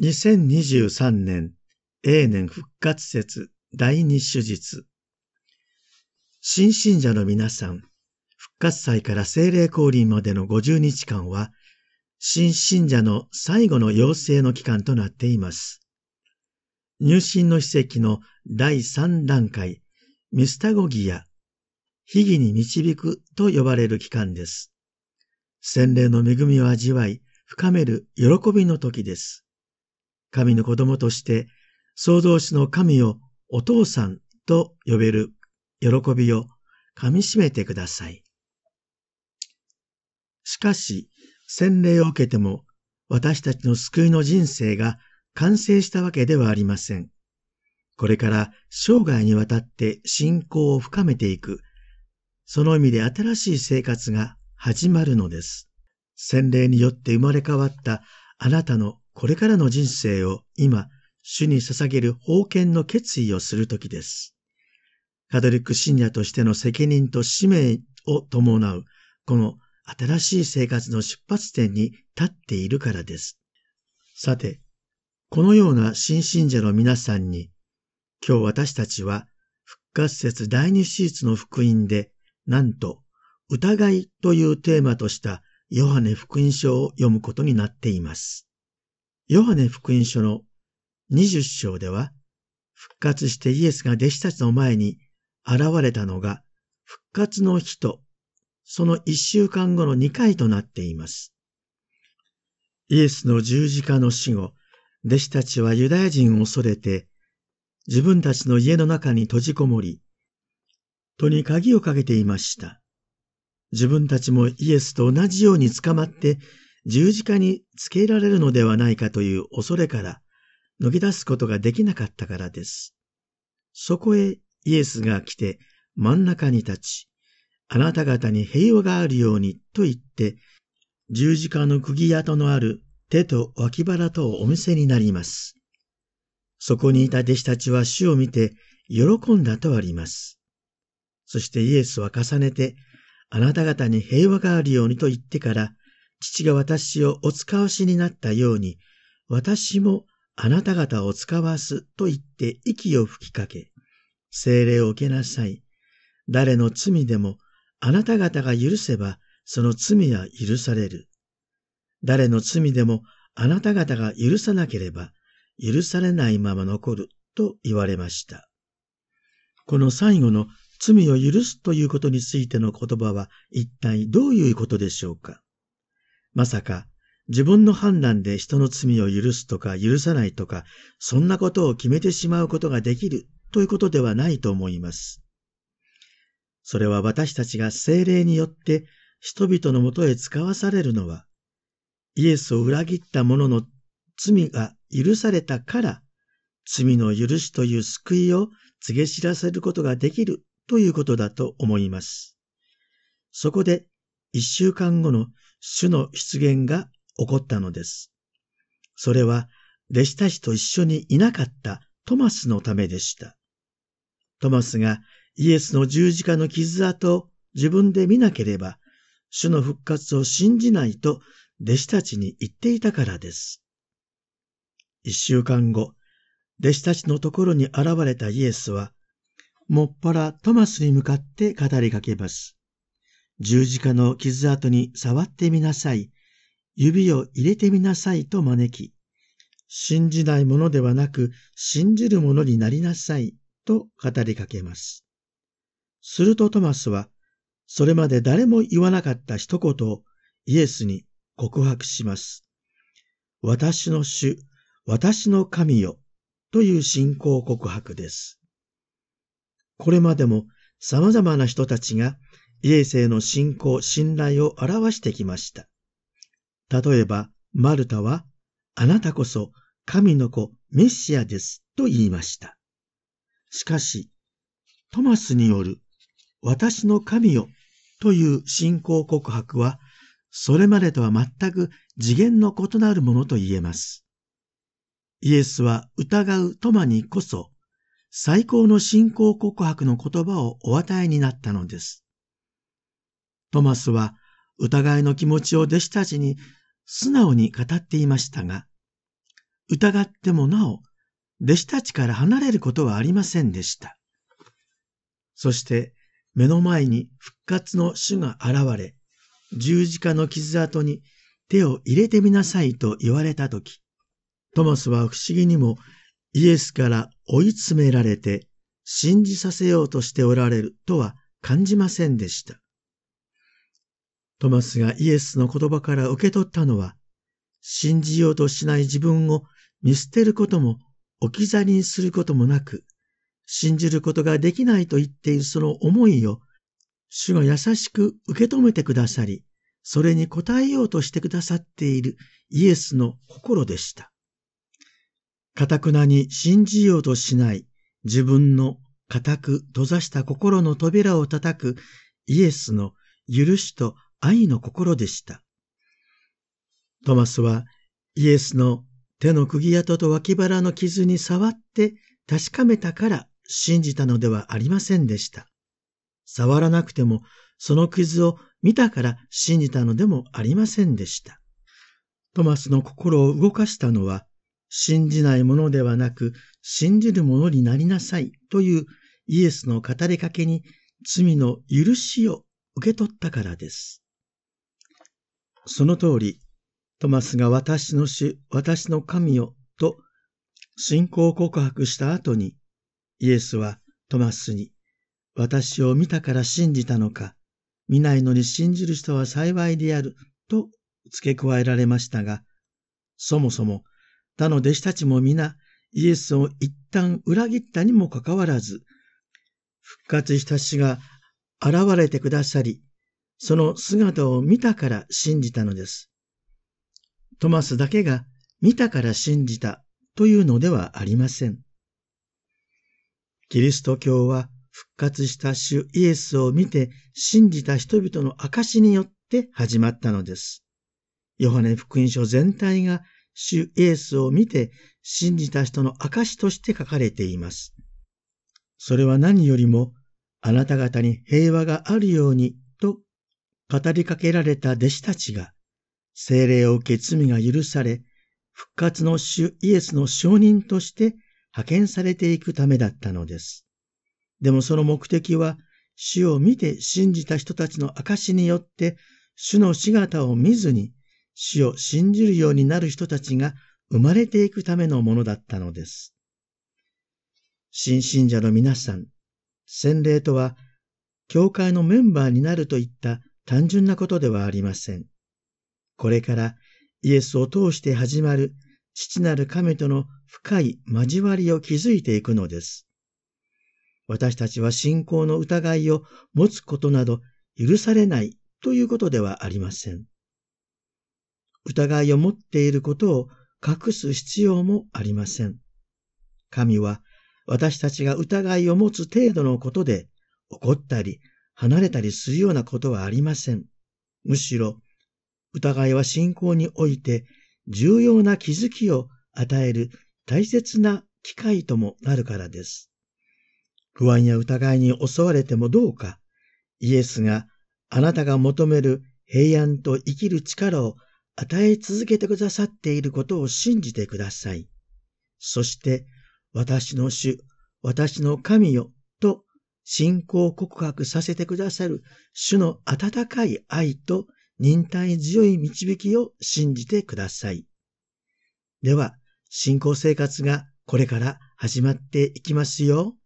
2023年永年復活節第二手術新信者の皆さん、復活祭から精霊降臨までの50日間は、新信者の最後の養成の期間となっています。入信の史跡の第3段階、ミスタゴギア、秘儀に導くと呼ばれる期間です。洗礼の恵みを味わい、深める喜びの時です。神の子供として、創造主の神をお父さんと呼べる喜びを噛み締めてください。しかし、洗礼を受けても、私たちの救いの人生が完成したわけではありません。これから生涯にわたって信仰を深めていく、その意味で新しい生活が始まるのです。洗礼によって生まれ変わったあなたのこれからの人生を今、主に捧げる封建の決意をするときです。カトリック信者としての責任と使命を伴う、この新しい生活の出発点に立っているからです。さて、このような新信者の皆さんに、今日私たちは復活節第二シーツの福音で、なんと、疑いというテーマとしたヨハネ福音書を読むことになっています。ヨハネ福音書の20章では、復活してイエスが弟子たちの前に現れたのが、復活の日と、その一週間後の2回となっています。イエスの十字架の死後、弟子たちはユダヤ人を恐れて、自分たちの家の中に閉じこもり、戸に鍵をかけていました。自分たちもイエスと同じように捕まって十字架につけられるのではないかという恐れから、脱ぎ出すことができなかったからです。そこへイエスが来て真ん中に立ち、あなた方に平和があるようにと言って、十字架の釘跡のある手と脇腹とお見せになります。そこにいた弟子たちは主を見て喜んだとあります。そしてイエスは重ねて、あなた方に平和があるようにと言ってから、父が私をお使わしになったように、私もあなた方を使わすと言って息を吹きかけ、精霊を受けなさい。誰の罪でもあなた方が許せば、その罪は許される。誰の罪でもあなた方が許さなければ許されないまま残ると言われました。この最後の罪を許すということについての言葉は一体どういうことでしょうか？まさか自分の判断で人の罪を許すとか許さないとか、そんなことを決めてしまうことができるということではないと思います。それは私たちが精霊によって人々のもとへ使わされるのは、イエスを裏切った者の罪が許されたから、罪の許しという救いを告げ知らせることができるということだと思います。そこで、一週間後の主の出現が起こったのです。それは、弟子たちと一緒にいなかったトマスのためでした。トマスがイエスの十字架の傷跡を自分で見なければ、主の復活を信じないと弟子たちに言っていたからです。一週間後、弟子たちのところに現れたイエスは、もっぱらトマスに向かって語りかけます。十字架の傷跡に触ってみなさい。指を入れてみなさいと招き、信じないものではなく信じるものになりなさいと語りかけます。するとトマスは、それまで誰も言わなかった一言をイエスに告白します。私の主、私の神よ、という信仰告白です。これまでも様々な人たちがイエスへの信仰、信頼を表してきました。例えば、マルタは、あなたこそ神の子メシアですと言いました。しかし、トマスによる私の神よという信仰告白はそれまでとは全く次元の異なるものと言えます。イエスは疑うトマにこそ、最高の信仰告白の言葉をお与えになったのです。トマスは疑いの気持ちを弟子たちに素直に語っていましたが、疑ってもなお、弟子たちから離れることはありませんでした。そして目の前に復活の主が現れ、十字架の傷跡に手を入れてみなさいと言われたとき、トマスは不思議にもイエスから追い詰められて信じさせようとしておられるとは感じませんでした。トマスがイエスの言葉から受け取ったのは、信じようとしない自分を見捨てることも置き去りにすることもなく、信じることができないと言っているその思いを、主が優しく受け止めてくださり、それに応えようとしてくださっているイエスの心でした。かたくなに信じようとしない自分の固く閉ざした心の扉を叩くイエスの許しと愛の心でした。トマスはイエスの手の釘跡と脇腹の傷に触って確かめたから信じたのではありませんでした。触らなくてもその傷を見たから信じたのでもありませんでした。トマスの心を動かしたのは、信じないものではなく、信じるものになりなさいというイエスの語りかけに罪の許しを受け取ったからです。その通り、トマスが私の主、私の神よと信仰告白した後に、イエスはトマスに、私を見たから信じたのか、見ないのに信じる人は幸いである、と付け加えられましたが、そもそも他の弟子たちも皆イエスを一旦裏切ったにもかかわらず、復活した死が現れてくださり、その姿を見たから信じたのです。トマスだけが見たから信じたというのではありません。キリスト教は復活した主イエスを見て信じた人々の証によって始まったのです。ヨハネ福音書全体が主イエスを見て信じた人の証として書かれています。それは何よりもあなた方に平和があるようにと語りかけられた弟子たちが精霊を受け罪が許され復活の主イエスの証人として派遣されていくためだったのです。でもその目的は主を見て信じた人たちの証によって主の姿を見ずに主を信じるようになる人たちが生まれていくためのものだったのです。新信者の皆さん、洗礼とは、教会のメンバーになるといった単純なことではありません。これからイエスを通して始まる父なる神との深い交わりを築いていくのです。私たちは信仰の疑いを持つことなど許されないということではありません。疑いを持っていることを隠す必要もありません。神は私たちが疑いを持つ程度のことで怒ったり離れたりするようなことはありません。むしろ疑いは信仰において重要な気づきを与える大切な機会ともなるからです。不安や疑いに襲われてもどうか、イエスがあなたが求める平安と生きる力を与え続けてくださっていることを信じてください。そして、私の主、私の神よ、信仰告白させてくださる主の温かい愛と忍耐強い導きを信じてください。では、信仰生活がこれから始まっていきますよ。